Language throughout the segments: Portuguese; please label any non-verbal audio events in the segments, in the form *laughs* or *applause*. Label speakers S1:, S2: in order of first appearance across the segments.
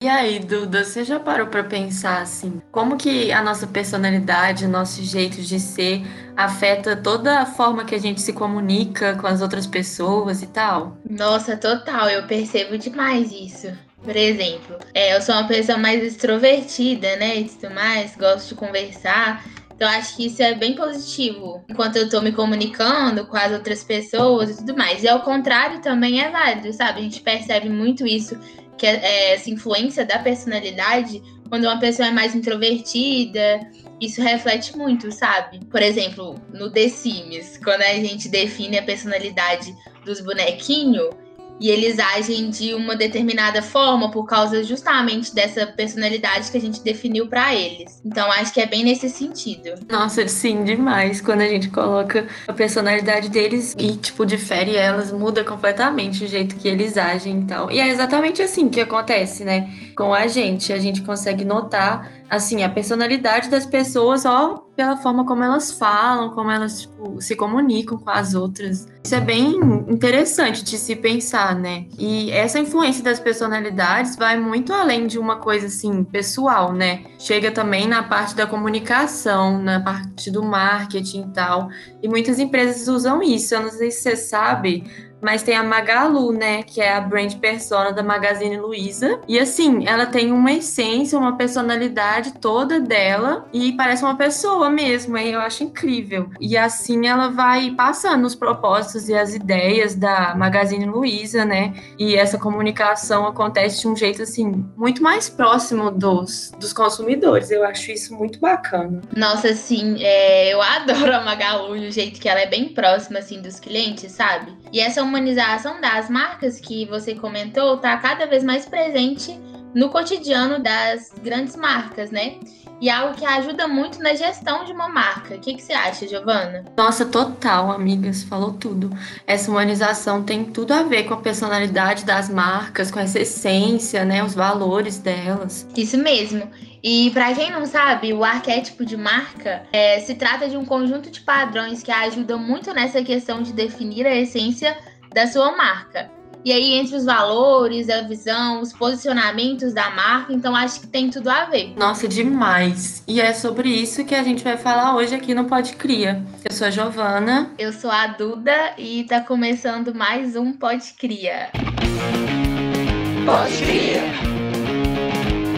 S1: E aí, Duda, você já parou para pensar assim, como que a nossa personalidade, nosso jeito de ser afeta toda a forma que a gente se comunica com as outras pessoas e tal?
S2: Nossa, total, eu percebo demais isso. Por exemplo, é, eu sou uma pessoa mais extrovertida, né? E tudo mais, gosto de conversar. Então, acho que isso é bem positivo enquanto eu tô me comunicando com as outras pessoas e tudo mais. E ao contrário também é válido, sabe? A gente percebe muito isso, que é, é essa influência da personalidade, quando uma pessoa é mais introvertida, isso reflete muito, sabe? Por exemplo, no The Sims, quando a gente define a personalidade dos bonequinhos e eles agem de uma determinada forma por causa justamente dessa personalidade que a gente definiu para eles. Então acho que é bem nesse sentido.
S1: Nossa, sim, demais. Quando a gente coloca a personalidade deles e tipo difere elas, muda completamente o jeito que eles agem e tal. E é exatamente assim que acontece, né? Com a gente, a gente consegue notar assim, a personalidade das pessoas só pela forma como elas falam, como elas tipo, se comunicam com as outras. Isso é bem interessante de se pensar, né? E essa influência das personalidades vai muito além de uma coisa assim pessoal, né? Chega também na parte da comunicação, na parte do marketing e tal. E muitas empresas usam isso. Eu não sei se você sabe, mas tem a Magalu, né, que é a brand persona da Magazine Luiza. E assim, ela tem uma essência, uma personalidade toda dela e parece uma pessoa mesmo, e eu acho incrível. E assim ela vai passando os propósitos e as ideias da Magazine Luiza, né? E essa comunicação acontece de um jeito assim muito mais próximo dos, dos consumidores. Eu acho isso muito bacana.
S2: Nossa, sim, é, eu adoro a Magalu, o jeito que ela é bem próxima assim dos clientes, sabe? E essa humanização das marcas que você comentou está cada vez mais presente no cotidiano das grandes marcas, né? E é algo que ajuda muito na gestão de uma marca. O que, que você acha, Giovana?
S1: Nossa, total, amigas, falou tudo. Essa humanização tem tudo a ver com a personalidade das marcas, com essa essência, né? Os valores delas.
S2: Isso mesmo. E para quem não sabe, o arquétipo de marca é, se trata de um conjunto de padrões que ajudam muito nessa questão de definir a essência da sua marca. E aí, entre os valores, a visão, os posicionamentos da marca, então acho que tem tudo a ver.
S1: Nossa, demais! E é sobre isso que a gente vai falar hoje aqui no Pod Cria. Eu sou a Giovana.
S2: Eu sou a Duda e tá começando mais um Pod Cria.
S3: Pod Cria.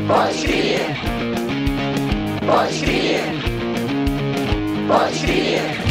S3: Pod Cria. Pod Cria. Pod Cria.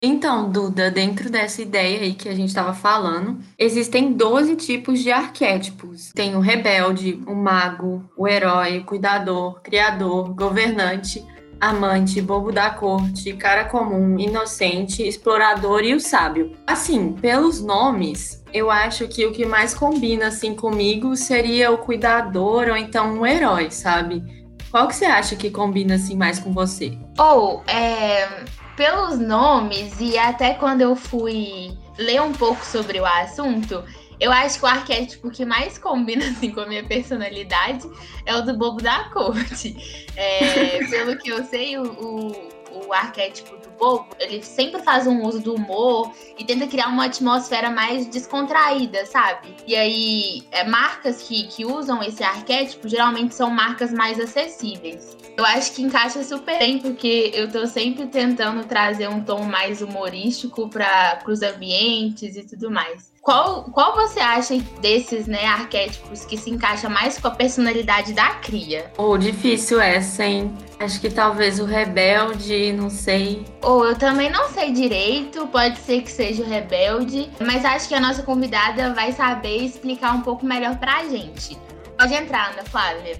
S1: Então, Duda, dentro dessa ideia aí que a gente estava falando, existem 12 tipos de arquétipos. Tem o rebelde, o mago, o herói, o cuidador, criador, governante, amante, bobo da corte, cara comum, inocente, explorador e o sábio. Assim, pelos nomes, eu acho que o que mais combina assim comigo seria o cuidador ou então o herói, sabe? Qual que você acha que combina assim mais com você?
S2: Ou, oh, é pelos nomes e até quando eu fui ler um pouco sobre o assunto, eu acho que o arquétipo que mais combina *laughs* assim, com a minha personalidade é o do bobo da corte. É, pelo que eu sei, o, o, o arquétipo bobo, ele sempre faz um uso do humor e tenta criar uma atmosfera mais descontraída, sabe? E aí, é, marcas que, que usam esse arquétipo geralmente são marcas mais acessíveis. Eu acho que encaixa super bem, porque eu tô sempre tentando trazer um tom mais humorístico para os ambientes e tudo mais. Qual, qual você acha desses né, arquétipos que se encaixa mais com a personalidade da cria?
S1: Oh, difícil essa, hein? Acho que talvez o rebelde, não sei.
S2: Ou oh, eu também não sei direito, pode ser que seja o rebelde, mas acho que a nossa convidada vai saber explicar um pouco melhor pra gente. Pode entrar, Ana Flávia.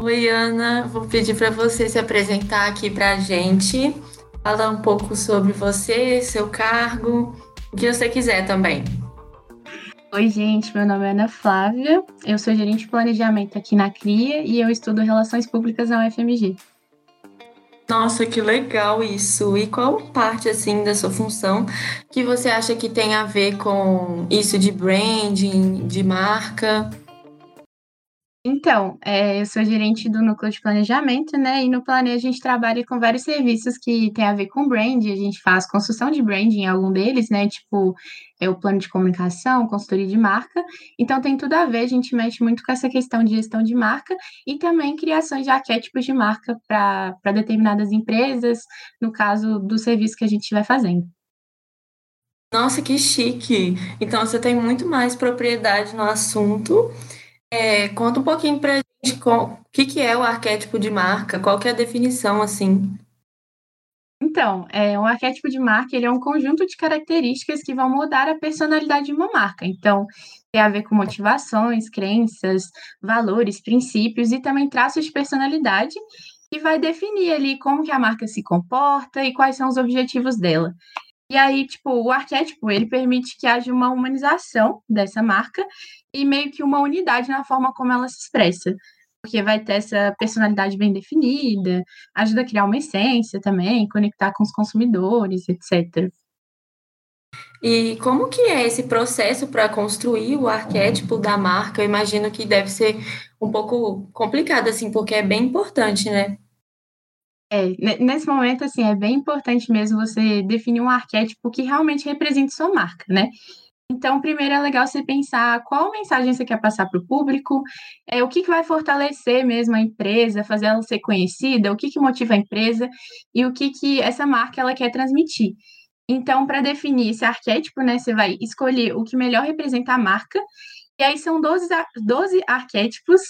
S1: Oi, Ana. Vou pedir para você se apresentar aqui pra gente. Fala um pouco sobre você, seu cargo, o que você quiser também.
S4: Oi, gente, meu nome é Ana Flávia, eu sou gerente de planejamento aqui na CRIA e eu estudo Relações Públicas na UFMG.
S1: Nossa, que legal isso! E qual parte, assim, da sua função que você acha que tem a ver com isso de branding, de marca?
S4: Então, é, eu sou gerente do núcleo de planejamento, né? E no Planeja a gente trabalha com vários serviços que tem a ver com brand. A gente faz construção de brand em algum deles, né? Tipo, é o plano de comunicação, consultoria de marca. Então, tem tudo a ver. A gente mexe muito com essa questão de gestão de marca e também criações de arquétipos de marca para determinadas empresas, no caso do serviço que a gente estiver fazendo.
S1: Nossa, que chique! Então, você tem muito mais propriedade no assunto. É, conta um pouquinho pra gente o que, que é o arquétipo de marca, qual que é a definição, assim.
S4: Então, é, um arquétipo de marca ele é um conjunto de características que vão mudar a personalidade de uma marca. Então, tem a ver com motivações, crenças, valores, princípios e também traços de personalidade que vai definir ali como que a marca se comporta e quais são os objetivos dela. E aí, tipo, o arquétipo, ele permite que haja uma humanização dessa marca e meio que uma unidade na forma como ela se expressa. Porque vai ter essa personalidade bem definida, ajuda a criar uma essência também, conectar com os consumidores, etc.
S1: E como que é esse processo para construir o arquétipo da marca? Eu imagino que deve ser um pouco complicado, assim, porque é bem importante, né?
S4: É, nesse momento, assim, é bem importante mesmo você definir um arquétipo que realmente represente sua marca, né? Então, primeiro é legal você pensar qual mensagem você quer passar para o público, é, o que, que vai fortalecer mesmo a empresa, fazer ela ser conhecida, o que, que motiva a empresa e o que, que essa marca ela quer transmitir. Então, para definir esse arquétipo, né, você vai escolher o que melhor representa a marca, e aí são 12, 12 arquétipos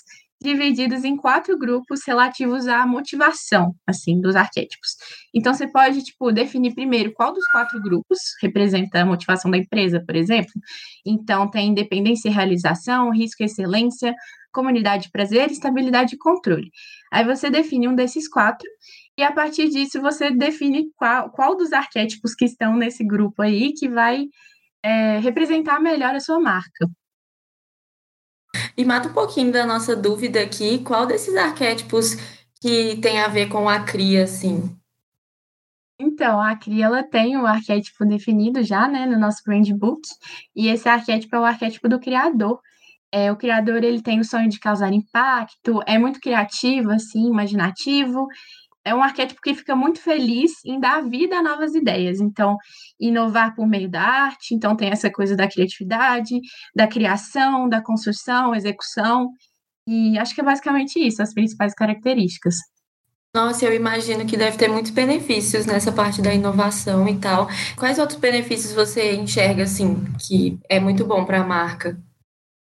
S4: divididos em quatro grupos relativos à motivação, assim, dos arquétipos. Então, você pode, tipo, definir primeiro qual dos quatro grupos representa a motivação da empresa, por exemplo. Então, tem independência e realização, risco e excelência, comunidade, prazer, estabilidade e controle. Aí você define um desses quatro e a partir disso você define qual, qual dos arquétipos que estão nesse grupo aí que vai é, representar melhor a sua marca.
S1: E mata um pouquinho da nossa dúvida aqui, qual desses arquétipos que tem a ver com a cria, assim?
S4: Então, a cria ela tem o um arquétipo definido já, né, no nosso brand book, e esse arquétipo é o arquétipo do criador. É, o criador ele tem o sonho de causar impacto, é muito criativo, assim, imaginativo, é um arquétipo que fica muito feliz em dar vida a novas ideias. Então, inovar por meio da arte, então tem essa coisa da criatividade, da criação, da construção, execução. E acho que é basicamente isso, as principais características.
S1: Nossa, eu imagino que deve ter muitos benefícios nessa parte da inovação e tal. Quais outros benefícios você enxerga assim que é muito bom para a marca?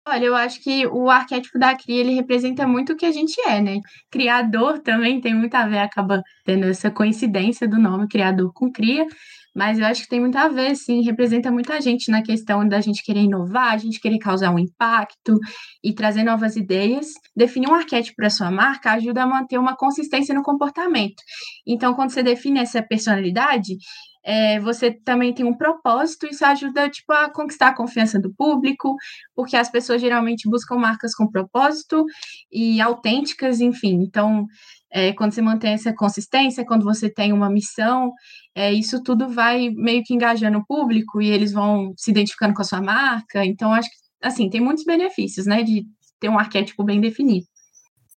S4: Olha, eu acho que o arquétipo da cria, ele representa muito o que a gente é, né? Criador também tem muito a ver, acaba tendo essa coincidência do nome criador com cria, mas eu acho que tem muito a ver, sim, representa muita gente na questão da gente querer inovar, a gente querer causar um impacto e trazer novas ideias. Definir um arquétipo para sua marca ajuda a manter uma consistência no comportamento. Então, quando você define essa personalidade, é, você também tem um propósito, isso ajuda tipo, a conquistar a confiança do público, porque as pessoas geralmente buscam marcas com propósito e autênticas, enfim. Então, é, quando você mantém essa consistência, quando você tem uma missão, é, isso tudo vai meio que engajando o público e eles vão se identificando com a sua marca. Então, acho que assim, tem muitos benefícios, né, de ter um arquétipo bem definido.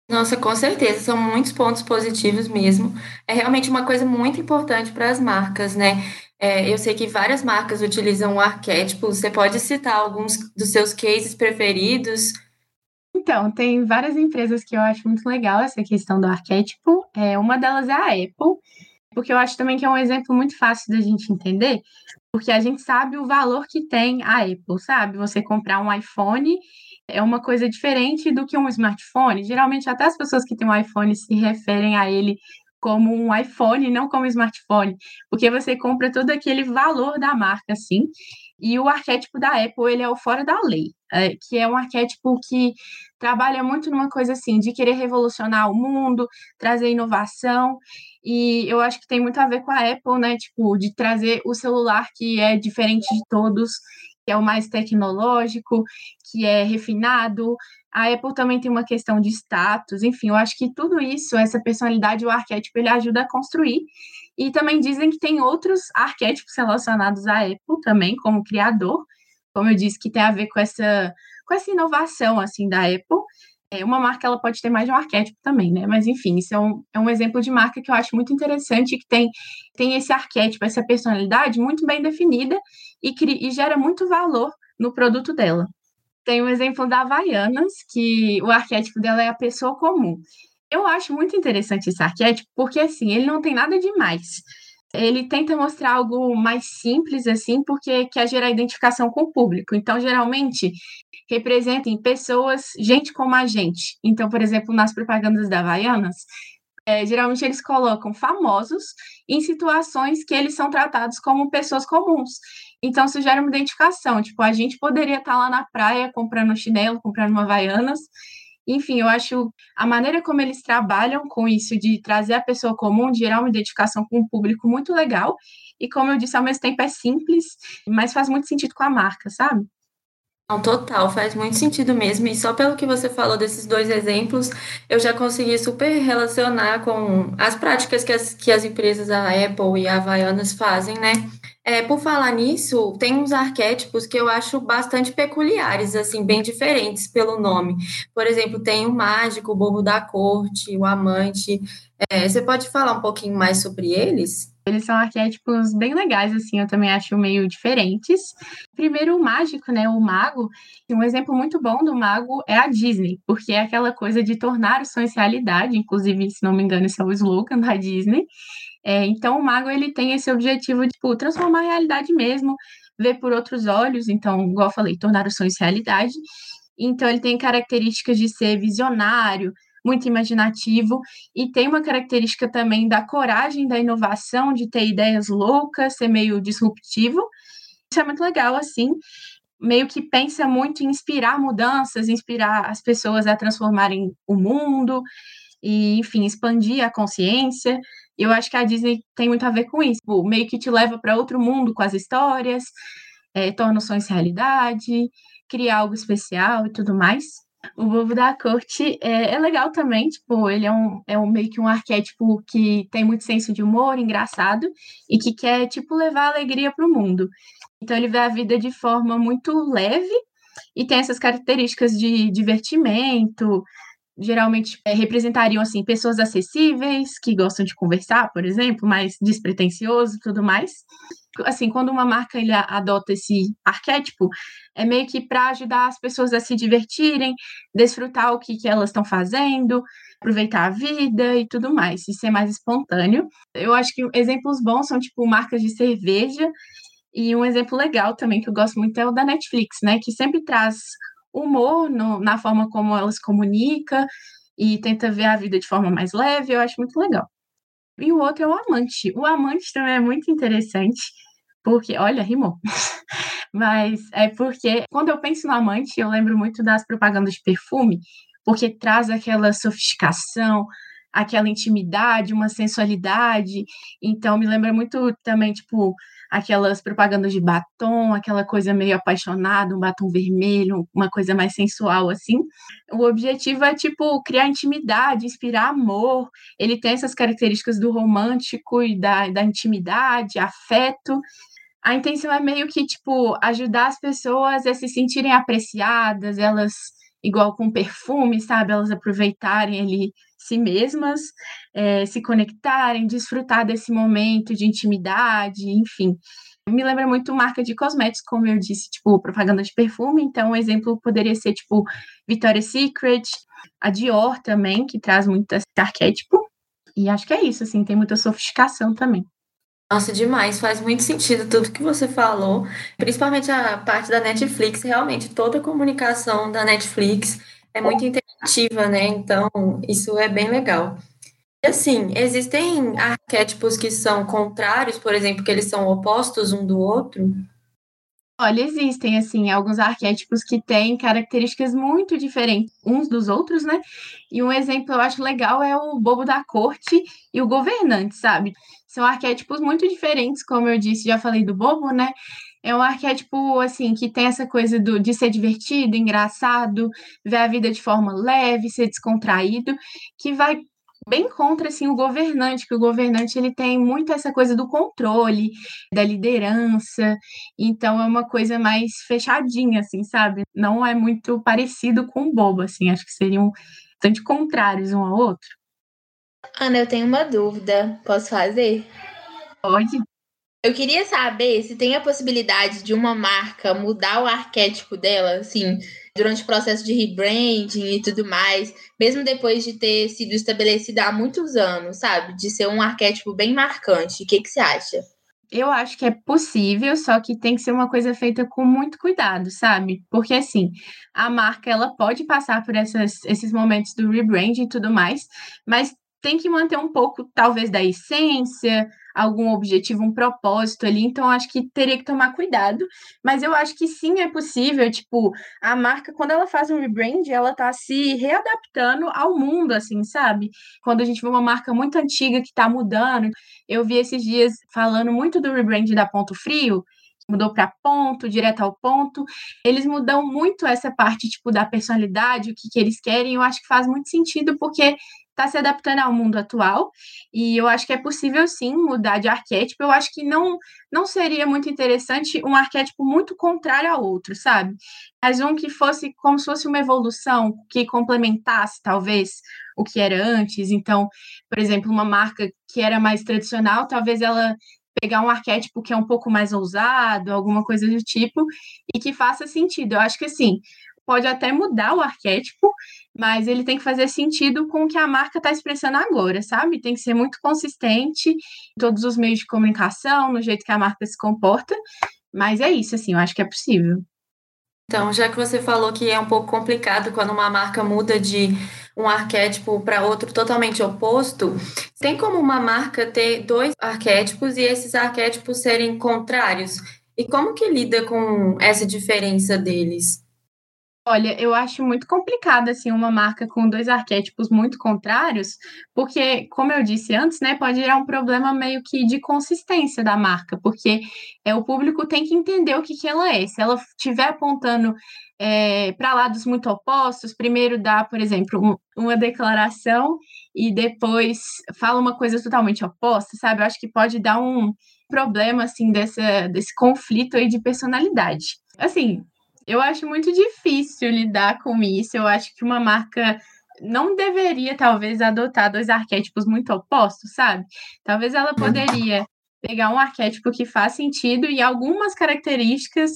S1: Nossa, com certeza, são muitos pontos positivos mesmo. É realmente uma coisa muito importante para as marcas, né? É, eu sei que várias marcas utilizam o arquétipo. Você pode citar alguns dos seus cases preferidos?
S4: Então, tem várias empresas que eu acho muito legal essa questão do arquétipo. É, uma delas é a Apple, porque eu acho também que é um exemplo muito fácil da gente entender, porque a gente sabe o valor que tem a Apple, sabe? Você comprar um iPhone é uma coisa diferente do que um smartphone. Geralmente, até as pessoas que têm um iPhone se referem a ele como um iPhone, não como um smartphone, porque você compra todo aquele valor da marca, assim. E o arquétipo da Apple, ele é o fora da lei, é, que é um arquétipo que trabalha muito numa coisa assim, de querer revolucionar o mundo, trazer inovação, e eu acho que tem muito a ver com a Apple, né, tipo, de trazer o celular que é diferente de todos, que é o mais tecnológico, que é refinado. A Apple também tem uma questão de status, enfim, eu acho que tudo isso, essa personalidade, o arquétipo, ele ajuda a construir. E também dizem que tem outros arquétipos relacionados à Apple também, como criador, como eu disse, que tem a ver com essa, com essa inovação assim da Apple. É, uma marca ela pode ter mais de um arquétipo também, né? Mas enfim, isso é um, é um exemplo de marca que eu acho muito interessante, que tem, tem esse arquétipo, essa personalidade muito bem definida e, e gera muito valor no produto dela. Tem o um exemplo da Havaianas, que o arquétipo dela é a pessoa comum. Eu acho muito interessante esse arquétipo, porque assim, ele não tem nada demais. Ele tenta mostrar algo mais simples, assim, porque quer gerar identificação com o público. Então, geralmente, representem pessoas, gente como a gente. Então, por exemplo, nas propagandas da Havaianas, é, geralmente eles colocam famosos em situações que eles são tratados como pessoas comuns. Então, isso gera uma identificação. Tipo, a gente poderia estar lá na praia comprando chinelo, comprando uma Havaianas, enfim, eu acho a maneira como eles trabalham com isso de trazer a pessoa comum, de gerar uma identificação com o público muito legal. E como eu disse, ao mesmo tempo é simples, mas faz muito sentido com a marca, sabe?
S1: Não, total, faz muito sentido mesmo. E só pelo que você falou desses dois exemplos, eu já consegui super relacionar com as práticas que as, que as empresas, a Apple e a Havaianas fazem, né? É, por falar nisso, tem uns arquétipos que eu acho bastante peculiares, assim, bem diferentes pelo nome. Por exemplo, tem o mágico, o bobo da corte, o amante. É, você pode falar um pouquinho mais sobre eles?
S4: Eles são arquétipos bem legais, assim, eu também acho meio diferentes. Primeiro, o mágico, né? O mago. Um exemplo muito bom do mago é a Disney, porque é aquela coisa de tornar os sonhos realidade. Inclusive, se não me engano, esse é o slogan da Disney. É, então, o mago ele tem esse objetivo de tipo, transformar a realidade mesmo, ver por outros olhos. Então, igual eu falei, tornar os sonhos realidade. Então, ele tem características de ser visionário, muito imaginativo, e tem uma característica também da coragem, da inovação, de ter ideias loucas, ser meio disruptivo. Isso é muito legal, assim. Meio que pensa muito em inspirar mudanças, inspirar as pessoas a transformarem o mundo, e, enfim, expandir a consciência. Eu acho que a Disney tem muito a ver com isso, tipo, meio que te leva para outro mundo com as histórias, é, torna sonhos realidade, cria algo especial e tudo mais. O Bobo da Corte é, é, legal também, tipo, ele é, um, é um, meio que um arquétipo que tem muito senso de humor, engraçado, e que quer, tipo, levar alegria para o mundo. Então ele vê a vida de forma muito leve e tem essas características de divertimento, geralmente é, representariam assim pessoas acessíveis que gostam de conversar, por exemplo, mais despretensioso tudo mais. Assim, quando uma marca ele adota esse arquétipo, é meio que para ajudar as pessoas a se divertirem, desfrutar o que, que elas estão fazendo, aproveitar a vida e tudo mais, e ser mais espontâneo. Eu acho que exemplos bons são tipo marcas de cerveja e um exemplo legal também que eu gosto muito é o da Netflix, né, que sempre traz humor no, na forma como ela se comunica e tenta ver a vida de forma mais leve, eu acho muito legal. E o outro é o amante. O amante também é muito interessante, porque, olha, rimou. *laughs* Mas é porque quando eu penso no amante, eu lembro muito das propagandas de perfume, porque traz aquela sofisticação, aquela intimidade, uma sensualidade. Então me lembra muito também, tipo, aquelas propagandas de batom, aquela coisa meio apaixonada, um batom vermelho, uma coisa mais sensual assim. O objetivo é tipo criar intimidade, inspirar amor. Ele tem essas características do romântico e da, da intimidade, afeto. A intenção é meio que tipo ajudar as pessoas a se sentirem apreciadas, elas igual com perfume, sabe? Elas aproveitarem ali si mesmas, é, se conectarem, desfrutar desse momento de intimidade, enfim. Me lembra muito marca de cosméticos, como eu disse, tipo, propaganda de perfume. Então, um exemplo poderia ser, tipo, Victoria's Secret, a Dior também, que traz muito esse arquétipo. E acho que é isso, assim, tem muita sofisticação também.
S1: Nossa, demais, faz muito sentido tudo que você falou, principalmente a parte da Netflix, realmente toda a comunicação da Netflix é muito interativa, né? Então, isso é bem legal. E assim, existem arquétipos que são contrários, por exemplo, que eles são opostos um do outro?
S4: Olha, existem, assim, alguns arquétipos que têm características muito diferentes uns dos outros, né? E um exemplo eu acho legal é o bobo da corte e o governante, sabe? São arquétipos muito diferentes, como eu disse, já falei do bobo, né? É um arquétipo, assim, que tem essa coisa do, de ser divertido, engraçado, ver a vida de forma leve, ser descontraído, que vai bem contra assim o governante, que o governante ele tem muito essa coisa do controle, da liderança, então é uma coisa mais fechadinha assim, sabe? Não é muito parecido com o bobo assim, acho que seriam bastante contrários um ao outro.
S2: Ana, eu tenho uma dúvida, posso fazer?
S4: Pode.
S2: Eu queria saber se tem a possibilidade de uma marca mudar o arquétipo dela, assim, durante o processo de rebranding e tudo mais, mesmo depois de ter sido estabelecida há muitos anos, sabe? De ser um arquétipo bem marcante. O que, que você acha?
S4: Eu acho que é possível, só que tem que ser uma coisa feita com muito cuidado, sabe? Porque assim, a marca ela pode passar por essas, esses momentos do rebranding e tudo mais, mas tem que manter um pouco, talvez, da essência, algum objetivo, um propósito ali, então acho que teria que tomar cuidado, mas eu acho que sim é possível, tipo, a marca, quando ela faz um rebrand, ela tá se readaptando ao mundo, assim, sabe? Quando a gente vê uma marca muito antiga que tá mudando, eu vi esses dias falando muito do rebrand da Ponto Frio, mudou para ponto, direto ao ponto. Eles mudam muito essa parte tipo da personalidade, o que, que eles querem. Eu acho que faz muito sentido porque está se adaptando ao mundo atual e eu acho que é possível sim mudar de arquétipo. Eu acho que não não seria muito interessante um arquétipo muito contrário ao outro, sabe? Mas um que fosse como se fosse uma evolução que complementasse talvez o que era antes. Então, por exemplo, uma marca que era mais tradicional, talvez ela pegar um arquétipo que é um pouco mais ousado, alguma coisa do tipo, e que faça sentido. Eu acho que assim, pode até mudar o arquétipo, mas ele tem que fazer sentido com o que a marca está expressando agora, sabe? Tem que ser muito consistente em todos os meios de comunicação, no jeito que a marca se comporta. Mas é isso, assim, eu acho que é possível.
S1: Então, já que você falou que é um pouco complicado quando uma marca muda de um arquétipo para outro totalmente oposto, tem como uma marca ter dois arquétipos e esses arquétipos serem contrários? E como que lida com essa diferença deles?
S4: Olha, eu acho muito complicado assim uma marca com dois arquétipos muito contrários, porque, como eu disse antes, né, pode gerar um problema meio que de consistência da marca, porque é o público tem que entender o que, que ela é. Se ela estiver apontando é, para lados muito opostos, primeiro dá, por exemplo, um, uma declaração e depois fala uma coisa totalmente oposta, sabe? Eu acho que pode dar um problema assim dessa, desse conflito aí de personalidade. Assim, eu acho muito difícil lidar com isso. Eu acho que uma marca não deveria, talvez, adotar dois arquétipos muito opostos, sabe? Talvez ela uhum. poderia pegar um arquétipo que faz sentido e algumas características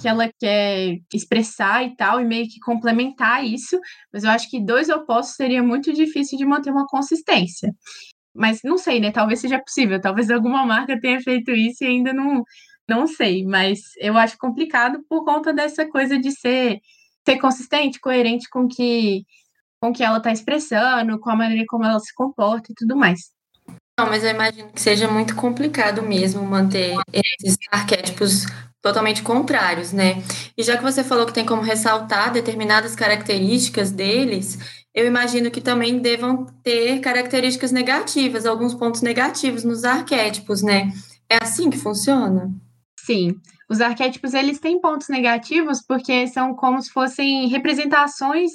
S4: que ela quer expressar e tal, e meio que complementar isso, mas eu acho que dois opostos seria muito difícil de manter uma consistência. Mas não sei, né? Talvez seja possível, talvez alguma marca tenha feito isso e ainda não, não sei, mas eu acho complicado por conta dessa coisa de ser, ser consistente, coerente com que com que ela está expressando, com a maneira como ela se comporta e tudo mais.
S1: Não, mas eu imagino que seja muito complicado mesmo manter esses arquétipos totalmente contrários, né? E já que você falou que tem como ressaltar determinadas características deles, eu imagino que também devam ter características negativas, alguns pontos negativos nos arquétipos, né? É assim que funciona?
S4: Sim, os arquétipos eles têm pontos negativos porque são como se fossem representações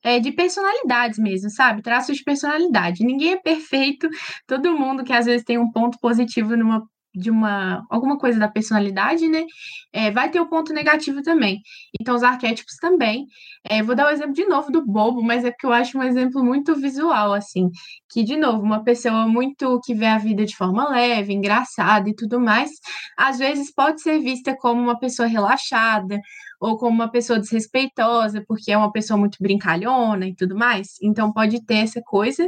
S4: é, de personalidades mesmo, sabe? Traços de personalidade. Ninguém é perfeito, todo mundo que às vezes tem um ponto positivo numa de uma alguma coisa da personalidade, né? É, vai ter o ponto negativo também. Então, os arquétipos também. É, vou dar o um exemplo de novo do bobo, mas é porque eu acho um exemplo muito visual, assim. Que, de novo, uma pessoa muito que vê a vida de forma leve, engraçada e tudo mais, às vezes pode ser vista como uma pessoa relaxada ou como uma pessoa desrespeitosa, porque é uma pessoa muito brincalhona e tudo mais. Então, pode ter essa coisa.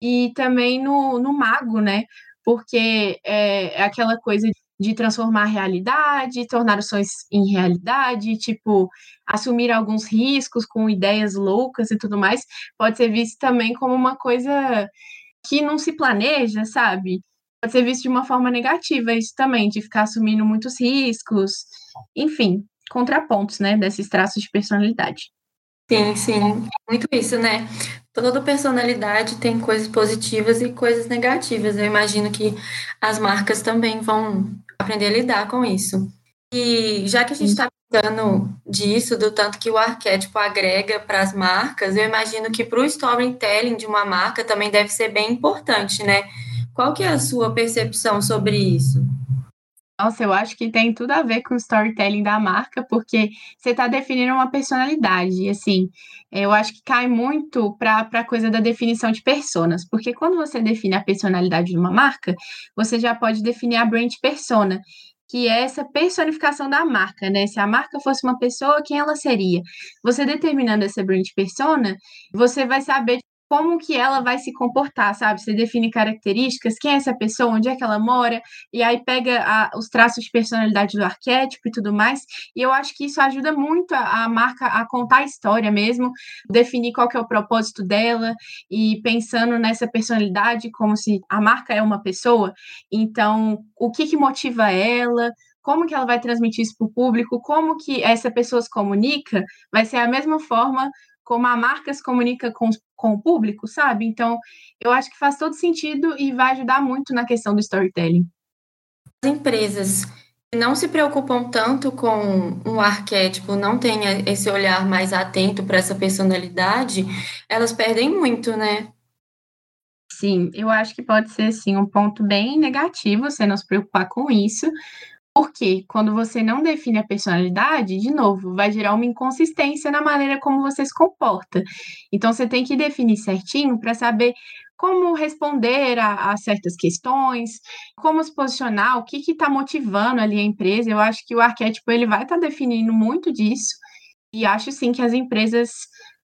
S4: E também no, no mago, né? Porque é, é aquela coisa de transformar a realidade, tornar os sonhos em realidade, tipo, assumir alguns riscos com ideias loucas e tudo mais, pode ser visto também como uma coisa que não se planeja, sabe? Pode ser visto de uma forma negativa isso também, de ficar assumindo muitos riscos, enfim, contrapontos, né, desses traços de personalidade.
S1: Sim, sim, muito isso, né? Toda personalidade tem coisas positivas e coisas negativas. Eu imagino que as marcas também vão aprender a lidar com isso. E já que a gente está aproveitando disso, do tanto que o arquétipo agrega para as marcas, eu imagino que para o storytelling de uma marca também deve ser bem importante, né? Qual que é a sua percepção sobre isso?
S4: Nossa, eu acho que tem tudo a ver com o storytelling da marca, porque você está definindo uma personalidade. E, assim, eu acho que cai muito para a coisa da definição de personas, porque quando você define a personalidade de uma marca, você já pode definir a brand persona, que é essa personificação da marca, né? Se a marca fosse uma pessoa, quem ela seria? Você determinando essa brand persona, você vai saber como que ela vai se comportar, sabe? Você define características, quem é essa pessoa, onde é que ela mora, e aí pega a, os traços de personalidade do arquétipo e tudo mais. E eu acho que isso ajuda muito a, a, marca a contar a história mesmo, definir qual que é o propósito dela e pensando nessa personalidade como se a marca é uma pessoa. Então, o que que motiva ela? como que ela vai transmitir isso para o público, como que essa pessoa se comunica, vai ser a mesma forma como a marca se comunica com, com o público, sabe? Então, eu acho que faz todo sentido e vai ajudar muito na questão do storytelling.
S1: As empresas que não se preocupam tanto com um arquétipo, não têm esse olhar mais atento para essa personalidade, elas perdem muito, né?
S4: Sim, eu acho que pode ser sim um ponto bem negativo você não se preocupar com isso, porque quando você não define a personalidade, de novo, vai gerar uma inconsistência na maneira como você se comporta. Então, você tem que definir certinho para saber como responder a, a, certas questões, como se posicionar, o que está motivando ali a empresa. Eu acho que o arquétipo ele vai estar tá definindo muito disso, e acho sim que as empresas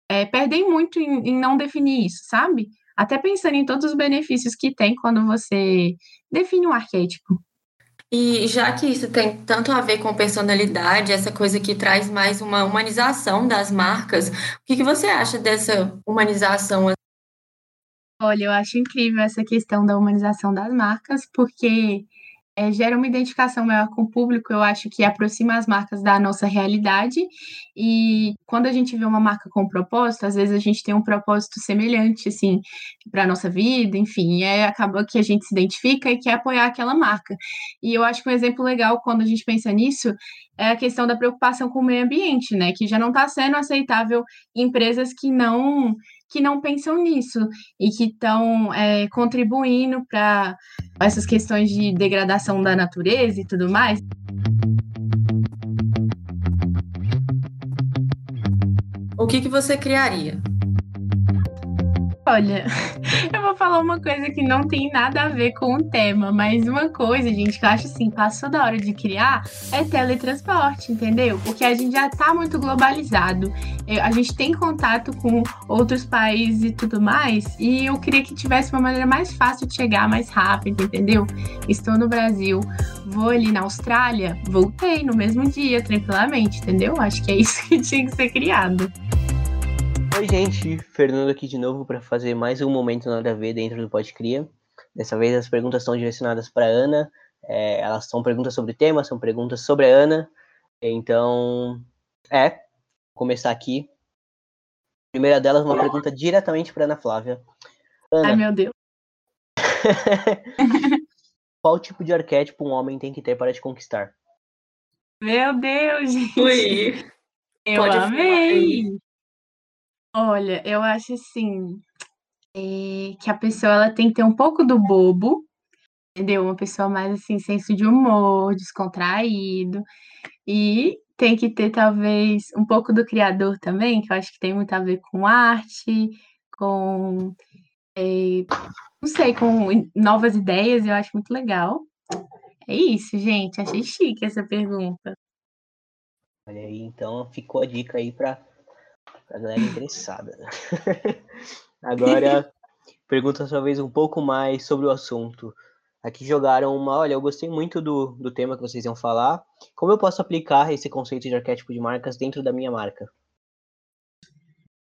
S4: é, perdem muito em, em não definir isso, sabe? Até pensando em todos os benefícios que tem quando você define um arquétipo.
S1: E já que isso tem tanto a ver com personalidade, essa coisa que traz mais uma humanização das marcas, o que, que você acha dessa humanização?
S4: Olha, eu acho incrível essa questão da humanização das marcas, porque é, gera uma identificação maior com o público, eu acho que aproxima as marcas da nossa realidade. E quando a gente vê uma marca com propósito, às vezes a gente tem um propósito semelhante, assim, para a nossa vida, enfim, e aí acaba que a gente se identifica e quer apoiar aquela marca. E eu acho que um exemplo legal quando a gente pensa nisso é a questão da preocupação com o meio ambiente, né? Que já não está sendo aceitável empresas que não que não pensam nisso e que estão é, contribuindo para essas questões de degradação da natureza e tudo mais.
S1: O que, que você criaria?
S4: Olha, *laughs* eu vou falar uma coisa que não tem nada a ver com o tema, mas uma coisa, gente, que eu acho assim, passou da hora de criar é teletransporte, entendeu? Porque a gente já tá muito globalizado, é, a gente tem contato com outros países e tudo mais, e eu queria que tivesse uma maneira mais fácil de chegar, mais rápido, entendeu? Estou no Brasil, vou ali na Austrália, voltei no mesmo dia, tranquilamente, entendeu? Acho que é isso que tinha que ser criado.
S5: Oi, gente, Fernando aqui de novo para fazer mais um momento nada a ver dentro do Pode Cria. Dessa vez as perguntas estão direcionadas para Ana. É, elas são perguntas sobre o tema, são perguntas sobre a Ana. Então, é, vou começar aqui. A primeira delas, uma pergunta diretamente para Ana Flávia.
S4: Ana, Ai, meu Deus. *laughs*
S5: qual tipo de arquétipo um homem tem que ter para te conquistar?
S4: Meu Deus, gente.
S1: Ui.
S4: Eu Pode amei. Olha, eu acho assim, eh, que a pessoa ela tem que ter um pouco do bobo, entendeu? Uma pessoa mais assim, senso de humor, descontraído, e tem que ter talvez um pouco do criador também, que eu acho que tem muito a ver com arte, com, eh, não sei, com novas ideias, eu acho muito legal. É isso, gente, achei chique essa pergunta.
S5: Olha aí, então ficou a dica aí para a galera interessada. *laughs* Agora, pergunta talvez um pouco mais sobre o assunto. Aqui jogaram uma. Olha, eu gostei muito do, do tema que vocês iam falar. Como eu posso aplicar esse conceito de arquétipo de marcas dentro da minha marca?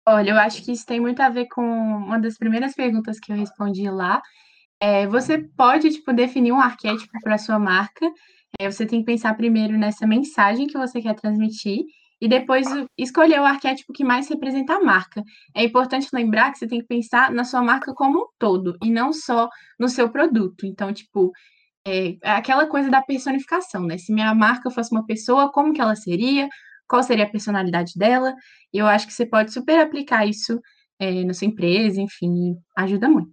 S4: Olha, eu acho que isso tem muito a ver com uma das primeiras perguntas que eu respondi lá. É, você pode tipo, definir um arquétipo para sua marca. É, você tem que pensar primeiro nessa mensagem que você quer transmitir e depois escolher o arquétipo que mais representa a marca. É importante lembrar que você tem que pensar na sua marca como um todo e não só no seu produto. Então, tipo, é, é aquela coisa da personificação, né? Se minha marca fosse uma pessoa, como que ela seria? qual seria a personalidade dela. E eu acho que você pode super aplicar isso é, na sua empresa, enfim, ajuda muito.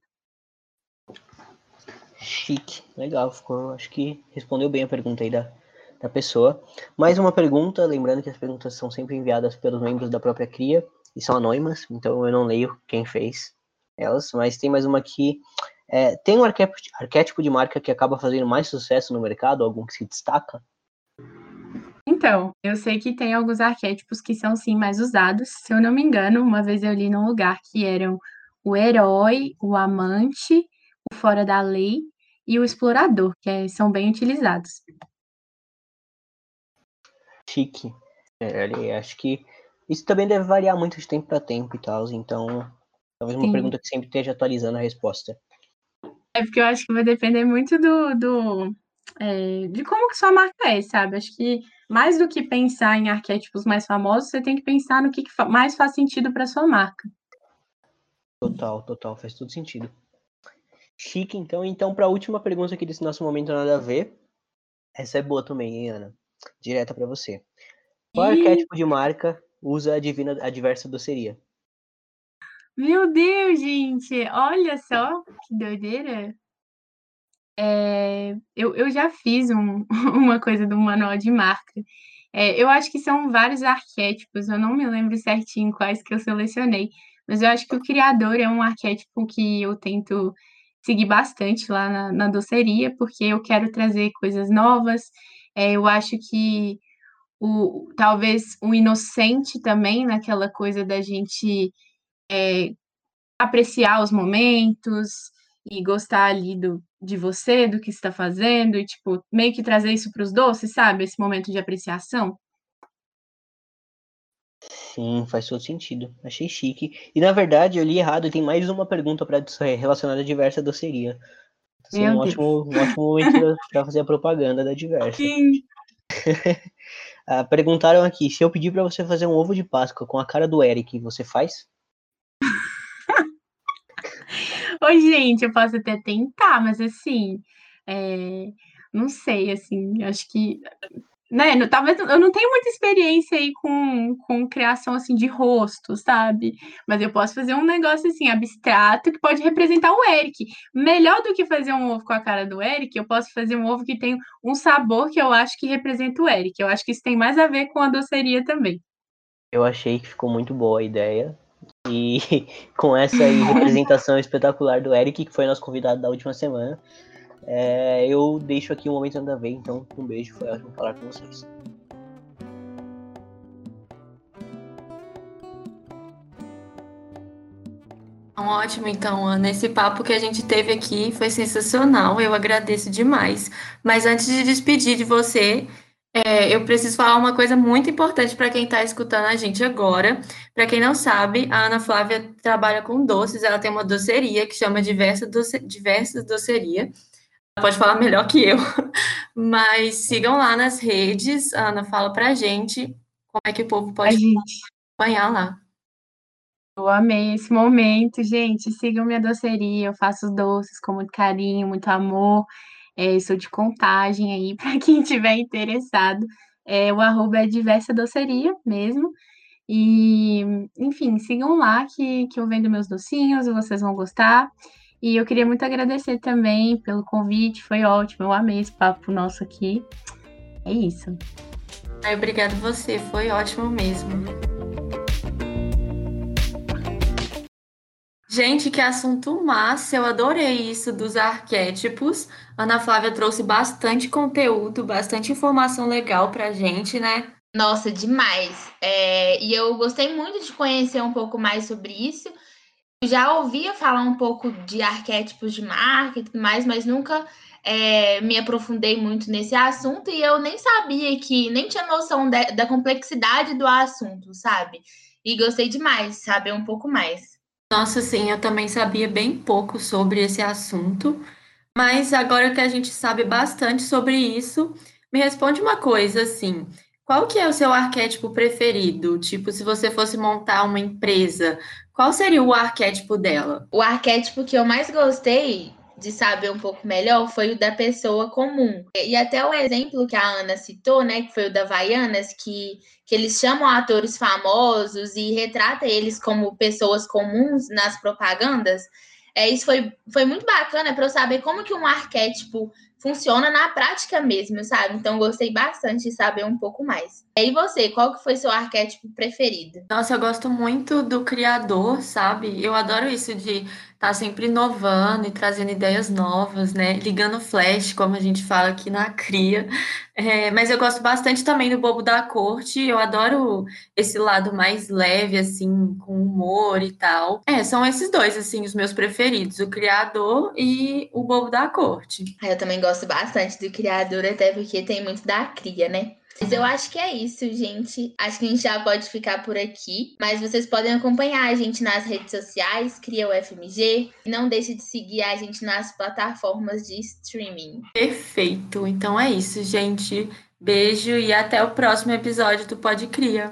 S5: Chique, legal, ficou, acho que respondeu bem a pergunta aí da, da pessoa. Mais uma pergunta, lembrando que as perguntas são sempre enviadas pelos membros da própria CRIA e são anônimas, então eu não leio quem fez elas, mas tem mais uma aqui. É, tem um arquétipo, de marca que acaba fazendo mais sucesso no mercado, algum que se destaca?
S4: Então, eu sei que tem alguns arquétipos que são sim mais usados. Se eu não me engano, uma vez eu li num lugar que eram o herói, o amante, o fora da lei e o explorador, que é, são bem utilizados.
S5: Chique. É, acho que isso também deve variar muito de tempo para tempo e tal, então talvez uma Sim. pergunta que sempre esteja atualizando a resposta.
S4: É porque eu acho que vai depender muito do, do é, de como que sua marca é, sabe? Acho que mais do que pensar em arquétipos mais famosos, você tem que pensar no que, que mais faz sentido para sua marca.
S5: Total, total, faz todo sentido. Chique, então. Então, para a última pergunta aqui desse nosso momento nada a ver, essa é boa também, hein, Ana? Direta para você. Qual e... arquétipo de marca usa a divina, a diversa doceria?
S4: Meu Deus, gente! Olha só que doideira! É, eu, eu já fiz um, *laughs* uma coisa do manual de marca. É, eu acho que são vários arquétipos, eu não me lembro certinho quais que eu selecionei, mas eu acho que o criador é um arquétipo que eu tento seguir bastante lá na, na doceria, porque eu quero trazer coisas novas. É, eu acho que o, talvez o inocente também, naquela coisa da gente é, apreciar os momentos e gostar ali do, de você, do que está fazendo, e tipo, meio que trazer isso para os doces, sabe? Esse momento de apreciação.
S5: Sim, faz todo sentido. Achei chique. E na verdade, eu li errado, tem mais uma pergunta para relacionada à diversa doceria. Tá um ótimo, um ótimo momento para fazer a propaganda da diversa. Sim. *laughs* ah, perguntaram aqui: se eu pedir para você fazer um ovo de Páscoa com a cara do Eric, você faz? *laughs*
S4: Oi, gente, eu posso até tentar, mas assim, é, não sei, assim, acho que né, talvez eu não tenho muita experiência aí com, com criação assim de rosto, sabe? Mas eu posso fazer um negócio assim abstrato que pode representar o Eric. Melhor do que fazer um ovo com a cara do Eric, eu posso fazer um ovo que tem um sabor que eu acho que representa o Eric. Eu acho que isso tem mais a ver com a doceria também.
S5: Eu achei que ficou muito boa a ideia. E *laughs* com essa representação espetacular do Eric, que foi nosso convidado da última semana. É, eu deixo aqui um momento nada a ver, então um beijo, foi ótimo falar com vocês.
S1: Ótimo, então, Ana. Esse papo que a gente teve aqui foi sensacional. Eu agradeço demais. Mas antes de despedir de você, é, eu preciso falar uma coisa muito importante para quem está escutando a gente agora. Para quem não sabe, a Ana Flávia trabalha com doces. Ela tem uma doceria que chama Diversa Doce, Diversas Doceria pode falar melhor que eu, *laughs* mas sigam lá nas redes. Ana, fala pra gente como é que o povo pode acompanhar lá.
S4: Eu amei esse momento, gente. Sigam minha doceria, eu faço doces com muito carinho, muito amor. É, sou de contagem aí, *laughs* para quem tiver interessado. É, o arroba é diversa doceria mesmo. E, enfim, sigam lá que, que eu vendo meus docinhos, vocês vão gostar. E eu queria muito agradecer também pelo convite, foi ótimo, eu amei esse papo nosso aqui. É isso.
S1: Ai, obrigado você, foi ótimo mesmo. Gente, que assunto massa! Eu adorei isso dos arquétipos. Ana Flávia trouxe bastante conteúdo, bastante informação legal pra gente, né?
S2: Nossa, demais! É, e eu gostei muito de conhecer um pouco mais sobre isso já ouvia falar um pouco de arquétipos de marca e tudo mais, mas nunca é, me aprofundei muito nesse assunto e eu nem sabia que, nem tinha noção de, da complexidade do assunto, sabe? E gostei demais, saber um pouco mais.
S1: Nossa, sim, eu também sabia bem pouco sobre esse assunto, mas agora que a gente sabe bastante sobre isso, me responde uma coisa assim. Qual que é o seu arquétipo preferido? Tipo, se você fosse montar uma empresa, qual seria o arquétipo dela?
S2: O arquétipo que eu mais gostei de saber um pouco melhor foi o da pessoa comum. E até o exemplo que a Ana citou, né, que foi o da Vaianas, que, que eles chamam atores famosos e retrata eles como pessoas comuns nas propagandas. É, isso foi, foi muito bacana para eu saber como que um arquétipo funciona na prática mesmo, sabe? Então gostei bastante de saber um pouco mais. E você, qual que foi seu arquétipo preferido?
S1: Nossa, eu gosto muito do criador, sabe? Eu adoro isso de estar tá sempre inovando e trazendo ideias novas, né? Ligando flash, como a gente fala aqui na cria. É, mas eu gosto bastante também do Bobo da Corte. Eu adoro esse lado mais leve, assim, com humor e tal. É, são esses dois, assim, os meus preferidos: o criador e o Bobo da Corte.
S2: Eu também gosto bastante do criador, até porque tem muito da cria, né? Mas eu acho que é isso, gente. Acho que a gente já pode ficar por aqui. Mas vocês podem acompanhar a gente nas redes sociais, Cria o FMG. E não deixe de seguir a gente nas plataformas de streaming.
S1: Perfeito. Então é isso, gente. Beijo e até o próximo episódio do Pode Cria.